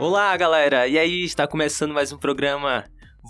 Olá, galera! E aí, está começando mais um programa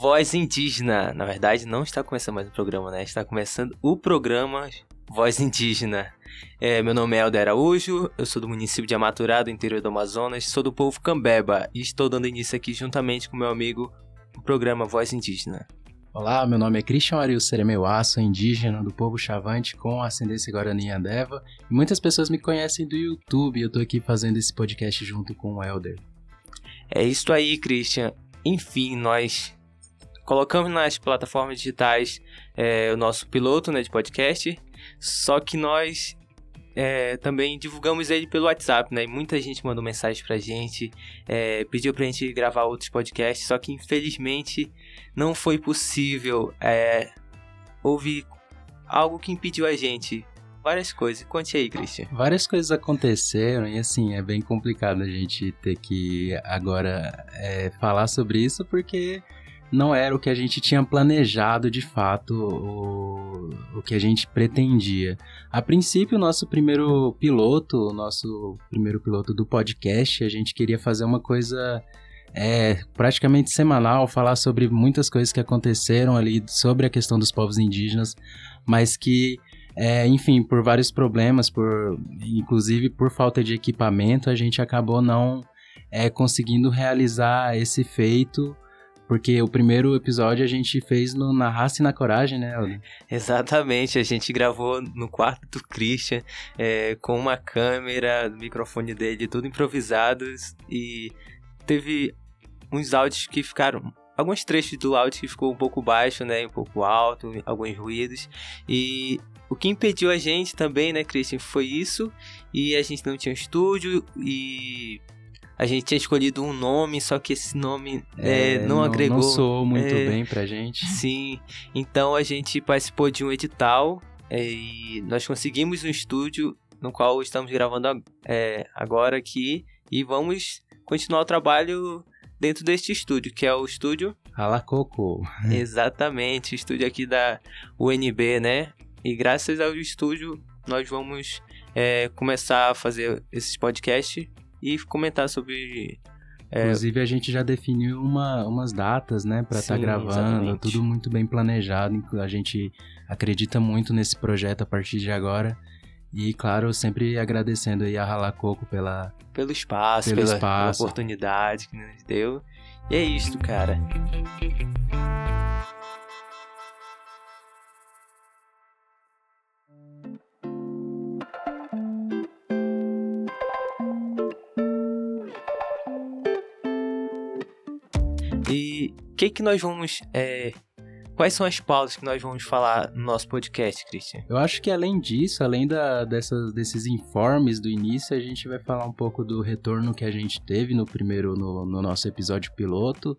Voz Indígena. Na verdade, não está começando mais um programa, né? Está começando o programa Voz Indígena. É, meu nome é Helder Araújo, eu sou do município de Amaturá, do interior do Amazonas, sou do povo Cambeba e estou dando início aqui juntamente com meu amigo o programa Voz Indígena. Olá, meu nome é Christian Ariel Seremeuá, sou indígena do povo Chavante com ascendência Guarani e Andeva. E muitas pessoas me conhecem do YouTube eu tô aqui fazendo esse podcast junto com o Elder. É isso aí, Christian. Enfim, nós colocamos nas plataformas digitais é, o nosso piloto né, de podcast, só que nós é, também divulgamos ele pelo WhatsApp, né? Muita gente mandou mensagem pra gente, é, pediu pra gente gravar outros podcasts, só que infelizmente não foi possível. É, houve algo que impediu a gente. Várias coisas. Conte aí, Christian. Várias coisas aconteceram e assim, é bem complicado a gente ter que agora é, falar sobre isso porque não era o que a gente tinha planejado de fato, o, o que a gente pretendia. A princípio, o nosso primeiro piloto, o nosso primeiro piloto do podcast, a gente queria fazer uma coisa é, praticamente semanal, falar sobre muitas coisas que aconteceram ali sobre a questão dos povos indígenas, mas que é, enfim, por vários problemas, por inclusive por falta de equipamento, a gente acabou não é, conseguindo realizar esse feito porque o primeiro episódio a gente fez no, na raça e na coragem, né, Aldo? Exatamente, a gente gravou no quarto do Christian, é, com uma câmera, microfone dele, tudo improvisados. E teve uns áudios que ficaram. Alguns trechos do áudio que ficou um pouco baixo, né? Um pouco alto, alguns ruídos. E o que impediu a gente também, né, Christian, foi isso. E a gente não tinha um estúdio e a gente tinha escolhido um nome, só que esse nome é, é, não, não, agregou. Não soou muito é, bem pra gente. Sim, então a gente participou de um edital é, e nós conseguimos um estúdio no qual estamos gravando é, agora aqui e vamos continuar o trabalho dentro deste estúdio, que é o estúdio Alacoco. Exatamente, estúdio aqui da UNB, né? E graças ao estúdio nós vamos é, começar a fazer esses podcasts e comentar sobre. É... Inclusive, a gente já definiu uma, umas datas, né, para estar tá gravando, exatamente. tudo muito bem planejado. A gente acredita muito nesse projeto a partir de agora. E, claro, sempre agradecendo aí a Ralacoco pela... Pelo espaço, pelo pela, espaço. pela oportunidade que nos deu. E é isso, cara. Que que nós vamos. É, quais são as pausas que nós vamos falar no nosso podcast, Christian? Eu acho que além disso, além da, desses informes do início, a gente vai falar um pouco do retorno que a gente teve no primeiro, no, no nosso episódio piloto.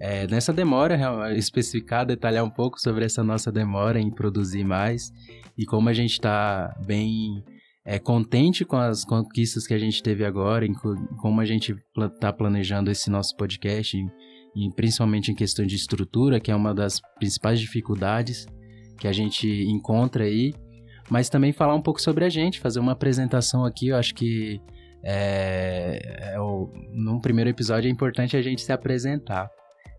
É, nessa demora, especificar, detalhar um pouco sobre essa nossa demora em produzir mais e como a gente está bem é, contente com as conquistas que a gente teve agora, em como a gente está planejando esse nosso podcast e principalmente em questão de estrutura, que é uma das principais dificuldades que a gente encontra aí, mas também falar um pouco sobre a gente, fazer uma apresentação aqui, eu acho que é, é o, num primeiro episódio é importante a gente se apresentar.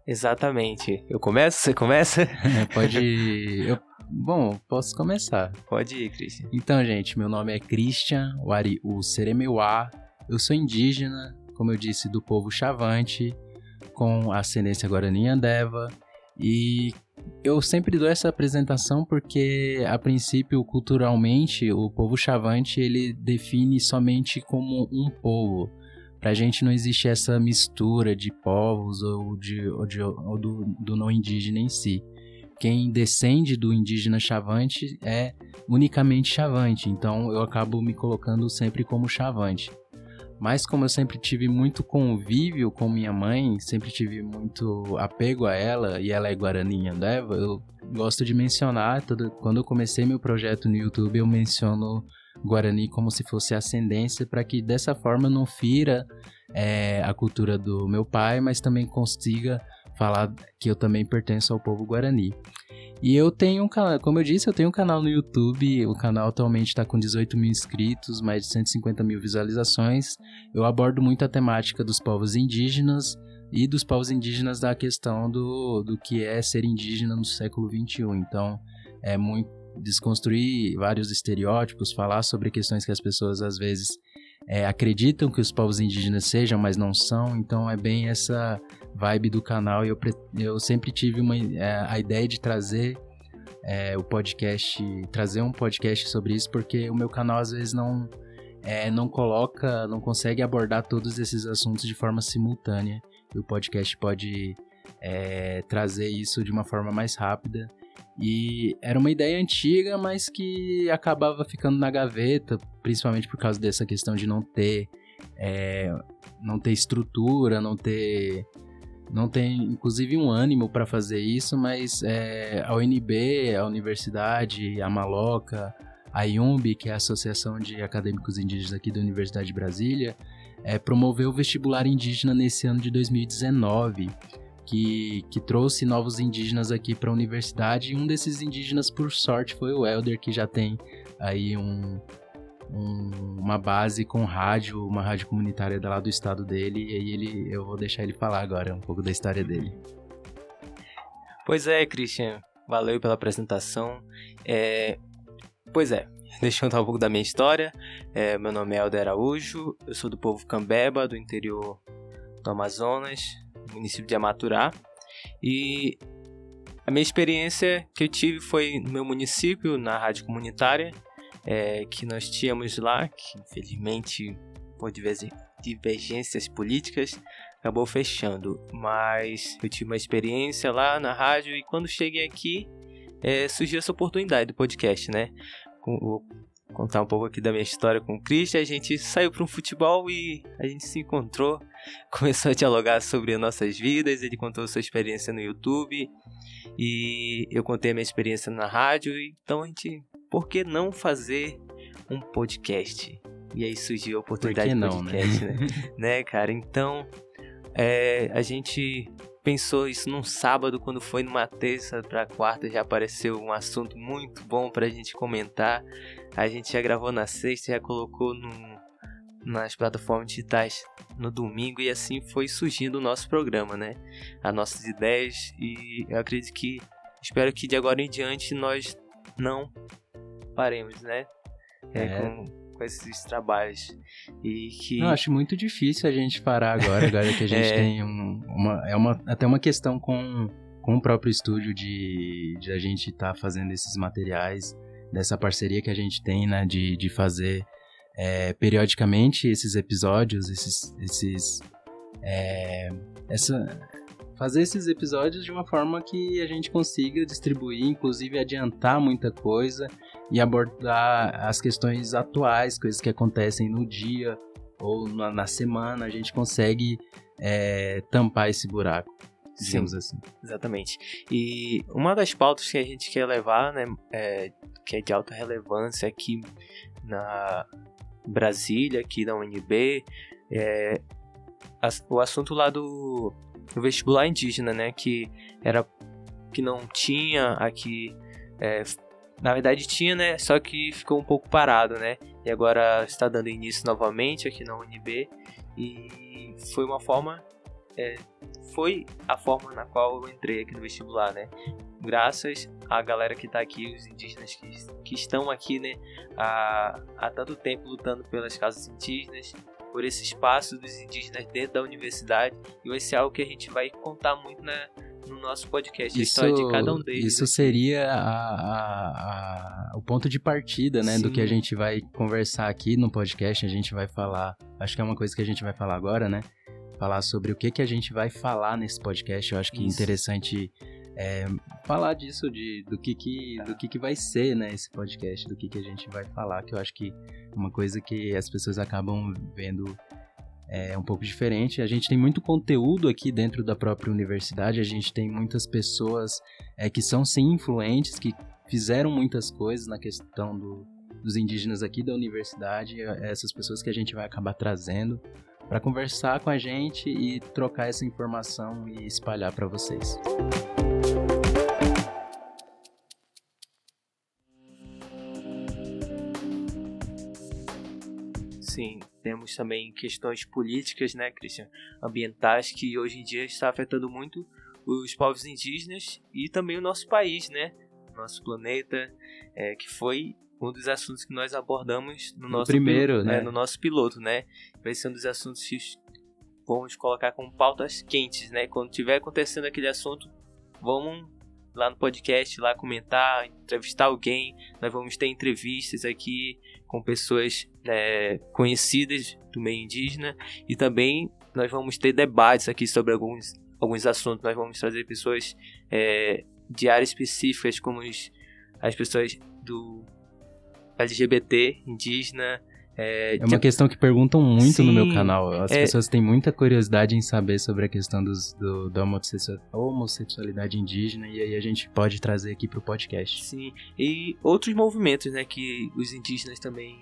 Exatamente. Eu começo? Você começa? Pode. Eu, bom, posso começar. Pode ir, Christian. Então, gente, meu nome é Christian Wariu Seremeuá. Eu sou indígena, como eu disse, do povo Chavante com ascendência Guarani Andeva. E eu sempre dou essa apresentação porque, a princípio, culturalmente, o povo chavante ele define somente como um povo. Para a gente não existe essa mistura de povos ou, de, ou, de, ou do, do não indígena em si. Quem descende do indígena chavante é unicamente chavante, então eu acabo me colocando sempre como chavante. Mas como eu sempre tive muito convívio com minha mãe, sempre tive muito apego a ela, e ela é Guarani Andeva, eu gosto de mencionar, quando eu comecei meu projeto no YouTube, eu menciono Guarani como se fosse ascendência, para que dessa forma não fira é, a cultura do meu pai, mas também consiga falar que eu também pertenço ao povo Guarani. E eu tenho um canal, como eu disse, eu tenho um canal no YouTube. O canal atualmente está com 18 mil inscritos, mais de 150 mil visualizações. Eu abordo muito a temática dos povos indígenas e dos povos indígenas da questão do, do que é ser indígena no século XXI. Então, é muito desconstruir vários estereótipos, falar sobre questões que as pessoas às vezes é, acreditam que os povos indígenas sejam, mas não são. Então é bem essa vibe do canal. E eu, eu sempre tive uma, é, a ideia de trazer é, o podcast, trazer um podcast sobre isso, porque o meu canal às vezes não, é, não coloca, não consegue abordar todos esses assuntos de forma simultânea. E o podcast pode é, trazer isso de uma forma mais rápida. E era uma ideia antiga, mas que acabava ficando na gaveta, principalmente por causa dessa questão de não ter, é, não ter estrutura, não ter, não tem inclusive um ânimo para fazer isso, mas é, a UNB, a universidade, a Maloca, a IUMB, que é a Associação de Acadêmicos Indígenas aqui da Universidade de Brasília, é, promoveu o vestibular indígena nesse ano de 2019 que, que trouxe novos indígenas aqui para a universidade. E um desses indígenas, por sorte, foi o Elder, que já tem aí um, um, uma base com rádio, uma rádio comunitária lá do estado dele. E ele, eu vou deixar ele falar agora um pouco da história dele. Pois é, Christian. Valeu pela apresentação. É... Pois é, deixa eu contar um pouco da minha história. É, meu nome é Elder Araújo, eu sou do povo Cambeba, do interior do Amazonas município de Amaturá. E a minha experiência que eu tive foi no meu município, na rádio comunitária, é, que nós tínhamos lá, que infelizmente por divergências políticas acabou fechando. Mas eu tive uma experiência lá na rádio e quando cheguei aqui é, surgiu essa oportunidade do podcast, né? Contar um pouco aqui da minha história com o Christian. A gente saiu para um futebol e a gente se encontrou, começou a dialogar sobre as nossas vidas. Ele contou sua experiência no YouTube e eu contei a minha experiência na rádio. Então a gente, por que não fazer um podcast? E aí surgiu a oportunidade do podcast, né? né? né, cara? Então é, a gente pensou isso num sábado, quando foi numa terça para quarta, já apareceu um assunto muito bom para a gente comentar. A gente já gravou na sexta, já colocou no, nas plataformas digitais no domingo e assim foi surgindo o nosso programa, né? As nossas ideias e eu acredito que, espero que de agora em diante nós não paremos, né? É, é. Com, com esses trabalhos. E que. Eu acho muito difícil a gente parar agora, agora que a gente é. tem um, uma. É uma, até uma questão com, com o próprio estúdio de, de a gente estar tá fazendo esses materiais, dessa parceria que a gente tem, né? De, de fazer é, periodicamente esses episódios, esses. esses é, essa, fazer esses episódios de uma forma que a gente consiga distribuir, inclusive adiantar muita coisa e abordar as questões atuais, coisas que acontecem no dia ou na, na semana, a gente consegue é, tampar esse buraco. Digamos Sim, assim. Exatamente. E uma das pautas que a gente quer levar, né, é, que é de alta relevância aqui na Brasília, aqui na UNB, é o assunto lá do o vestibular indígena, né? Que era que não tinha aqui. É, na verdade tinha, né? Só que ficou um pouco parado, né? E agora está dando início novamente aqui na UNB. E foi uma forma. É, foi a forma na qual eu entrei aqui no vestibular, né? Graças à galera que está aqui, os indígenas que, que estão aqui, né? Há, há tanto tempo lutando pelas causas indígenas, por esse espaço dos indígenas dentro da universidade e vai ser algo que a gente vai contar muito na, no nosso podcast, isso, a história de cada um deles. Isso seria a, a, a, o ponto de partida, né, Sim. do que a gente vai conversar aqui no podcast, a gente vai falar, acho que é uma coisa que a gente vai falar agora, né, falar sobre o que, que a gente vai falar nesse podcast, eu acho que é interessante é, falar disso, de, do, que, que, do que, que vai ser né, esse podcast, do que, que a gente vai falar, que eu acho que é uma coisa que as pessoas acabam vendo é um pouco diferente. A gente tem muito conteúdo aqui dentro da própria universidade, a gente tem muitas pessoas é, que são sim influentes, que fizeram muitas coisas na questão do, dos indígenas aqui da universidade, é essas pessoas que a gente vai acabar trazendo para conversar com a gente e trocar essa informação e espalhar para vocês. Temos também questões políticas, né, Christian? Ambientais que hoje em dia está afetando muito os povos indígenas e também o nosso país, né? Nosso planeta, é, que foi um dos assuntos que nós abordamos no nosso primeiro, piloto, né? no nosso piloto, né? Vai ser um dos assuntos que vamos colocar como pautas quentes, né? Quando tiver acontecendo aquele assunto, vamos lá no podcast, lá comentar, entrevistar alguém. Nós vamos ter entrevistas aqui com pessoas é, conhecidas do meio indígena e também nós vamos ter debates aqui sobre alguns, alguns assuntos. Nós vamos trazer pessoas é, de áreas específicas, como os, as pessoas do LGBT, indígena, é, é uma questão que perguntam muito Sim, no meu canal. As é... pessoas têm muita curiosidade em saber sobre a questão dos, do, da homossexualidade indígena e aí a gente pode trazer aqui para o podcast. Sim, e outros movimentos né, que os indígenas também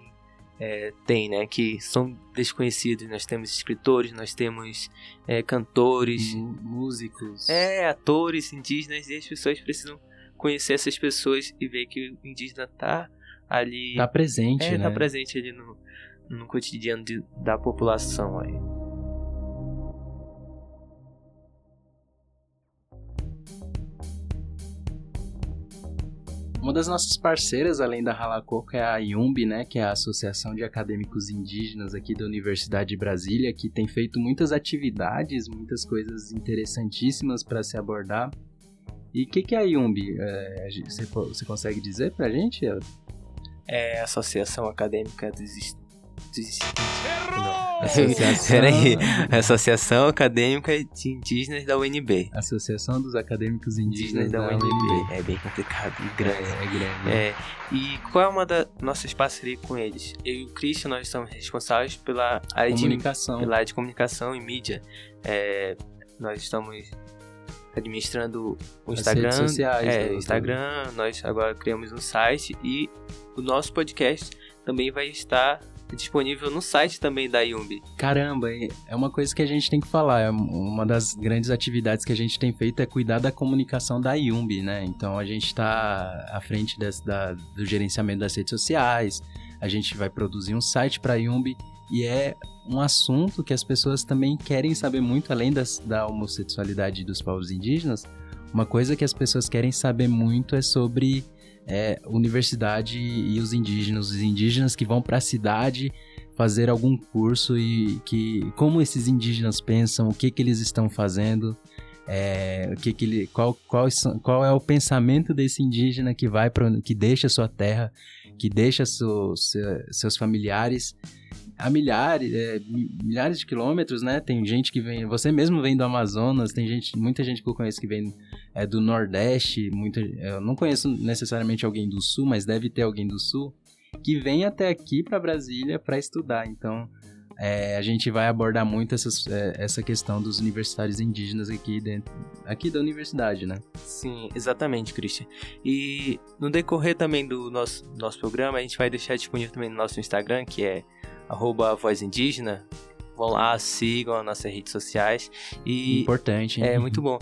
é, têm, né, que são desconhecidos. Nós temos escritores, nós temos é, cantores, músicos, é, atores indígenas e as pessoas precisam conhecer essas pessoas e ver que o indígena está ali. Tá presente, é, né? Tá presente ali no, no cotidiano de, da população aí. Uma das nossas parceiras, além da Ralacoco, é a IUMB, né, que é a Associação de Acadêmicos Indígenas aqui da Universidade de Brasília, que tem feito muitas atividades, muitas coisas interessantíssimas para se abordar. E o que, que é a IUMB? É, você, você consegue dizer para a gente? É a Associação Acadêmica dos, dos Associação... Peraí, Associação Acadêmica de Indígenas da UNB. Associação dos Acadêmicos Indígenas, Indígenas da, da UNB. UNB. É bem complicado e grande. É, é grande. É, e qual é uma das nossas parcerias com eles? Eu e o Christian, nós estamos responsáveis pela área comunicação. de, pela área de comunicação e mídia. É, nós estamos administrando o Instagram, As redes sociais, é, né, Instagram, nós agora criamos um site e o nosso podcast também vai estar disponível no site também da Yumbi. Caramba, é uma coisa que a gente tem que falar. É uma das grandes atividades que a gente tem feito é cuidar da comunicação da Yumbi, né? Então a gente está à frente desse, da, do gerenciamento das redes sociais. A gente vai produzir um site para a Yumbi e é um assunto que as pessoas também querem saber muito, além das, da homossexualidade dos povos indígenas. Uma coisa que as pessoas querem saber muito é sobre é, universidade e os indígenas, os indígenas que vão para a cidade fazer algum curso e que como esses indígenas pensam, o que que eles estão fazendo, é, o que que ele, qual, qual, qual é o pensamento desse indígena que vai para que deixa sua terra, que deixa seu, seu, seus familiares a milhares, é, milhares de quilômetros, né? Tem gente que vem, você mesmo vem do Amazonas, tem gente, muita gente que eu conheço que vem é, do Nordeste, muita, eu não conheço necessariamente alguém do Sul, mas deve ter alguém do Sul que vem até aqui para Brasília para estudar. Então, é, a gente vai abordar muito essas, é, essa questão dos universitários indígenas aqui dentro, aqui da universidade, né? Sim, exatamente, Christian. E no decorrer também do nosso, nosso programa, a gente vai deixar disponível também no nosso Instagram, que é arroba Voz Indígena. Vão lá, sigam as nossas redes sociais. E Importante, hein? É muito bom.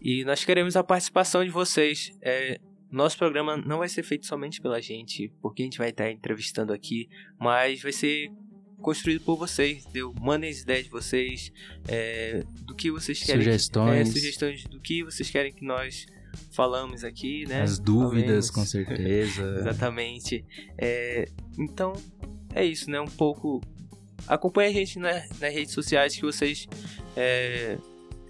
E nós queremos a participação de vocês. É, nosso programa não vai ser feito somente pela gente, porque a gente vai estar entrevistando aqui, mas vai ser construído por vocês. Deu, mandem as ideias de vocês, é, do que vocês querem. Sugestões. É, sugestões do que vocês querem que nós falamos aqui, né? As dúvidas, Falemos. com certeza. Exatamente. É, então, é isso, né? Um pouco. Acompanhe a gente na, nas redes sociais que vocês é,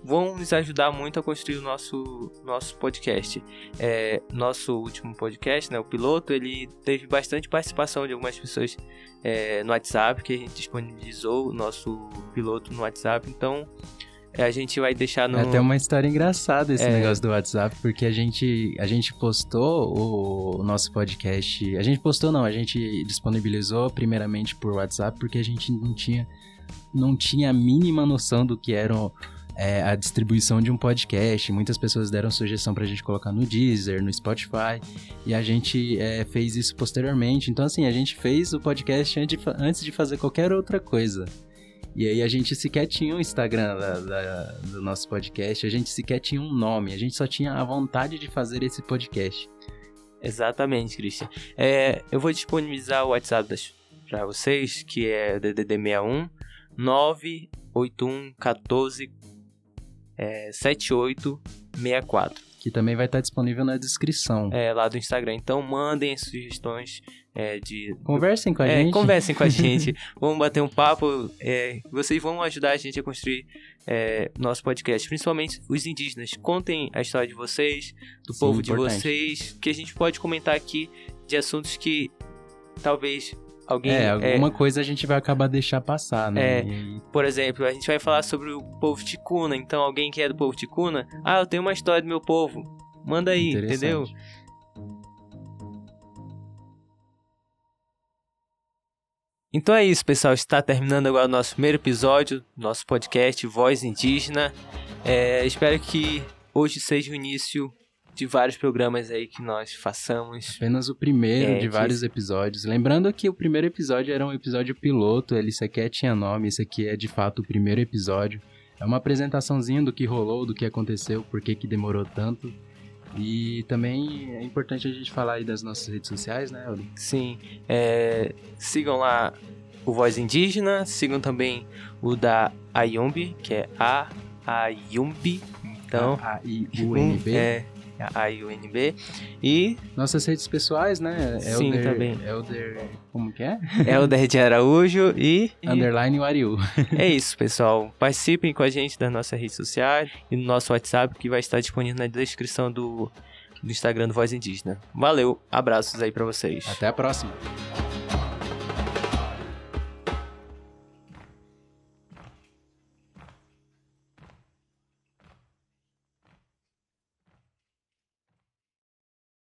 vão nos ajudar muito a construir o nosso, nosso podcast. É, nosso último podcast, né, o piloto, ele teve bastante participação de algumas pessoas é, no WhatsApp, que a gente disponibilizou o nosso piloto no WhatsApp. Então, a gente vai deixar no. É até uma história engraçada esse É. negócio do WhatsApp, porque a gente, a gente postou o, o nosso podcast. A gente postou, não, a gente disponibilizou primeiramente por WhatsApp, porque a gente não tinha, não tinha a mínima noção do que era é, a distribuição de um podcast. Muitas pessoas deram sugestão pra gente colocar no Deezer, no Spotify, e a gente é, fez isso posteriormente. Então, assim, a gente fez o podcast antes de, fa- antes de fazer qualquer outra coisa. E aí a gente sequer tinha o Instagram da- da- do nosso podcast, a gente sequer tinha um nome, a gente só tinha a vontade de fazer esse podcast. Exatamente, Christian. É, eu vou disponibilizar o WhatsApp das para vocês, que é DDD 61 981 14 é, 7864 que também vai estar disponível na descrição. É, lá do Instagram. Então mandem sugestões é, de. Conversem com a é, gente. Conversem com a gente. vamos bater um papo. É, vocês vão ajudar a gente a construir é, nosso podcast, principalmente os indígenas. Contem a história de vocês, do Sim, povo importante. de vocês, que a gente pode comentar aqui de assuntos que talvez alguém. É, alguma é, coisa a gente vai acabar deixar passar, né? É, por exemplo, a gente vai falar sobre o povo ticuna. Então, alguém que é do povo ticuna, ah, eu tenho uma história do meu povo. Manda aí, entendeu? Então é isso, pessoal. Está terminando agora o nosso primeiro episódio do nosso podcast Voz Indígena. É, espero que hoje seja o início de vários programas aí que nós façamos. Apenas o primeiro é, de vários episódios. Lembrando que o primeiro episódio era um episódio piloto, ele sequer tinha nome, esse aqui é de fato o primeiro episódio. É uma apresentaçãozinha do que rolou, do que aconteceu, por que que demorou tanto. E também é importante a gente falar aí das nossas redes sociais, né, Oli? Sim. É, sigam lá o Voz Indígena, sigam também o da Ayumbi, que é A Ayumbi. Então, A-I-U-N-B. É, a UNB. E. Nossas redes pessoais, né? Sim, Elder, também. Elder. Como que é? Elder de Araújo e. Underline Wariu. é isso, pessoal. Participem com a gente das nossas redes sociais e no nosso WhatsApp, que vai estar disponível na descrição do, do Instagram do Voz Indígena. Valeu, abraços aí para vocês. Até a próxima.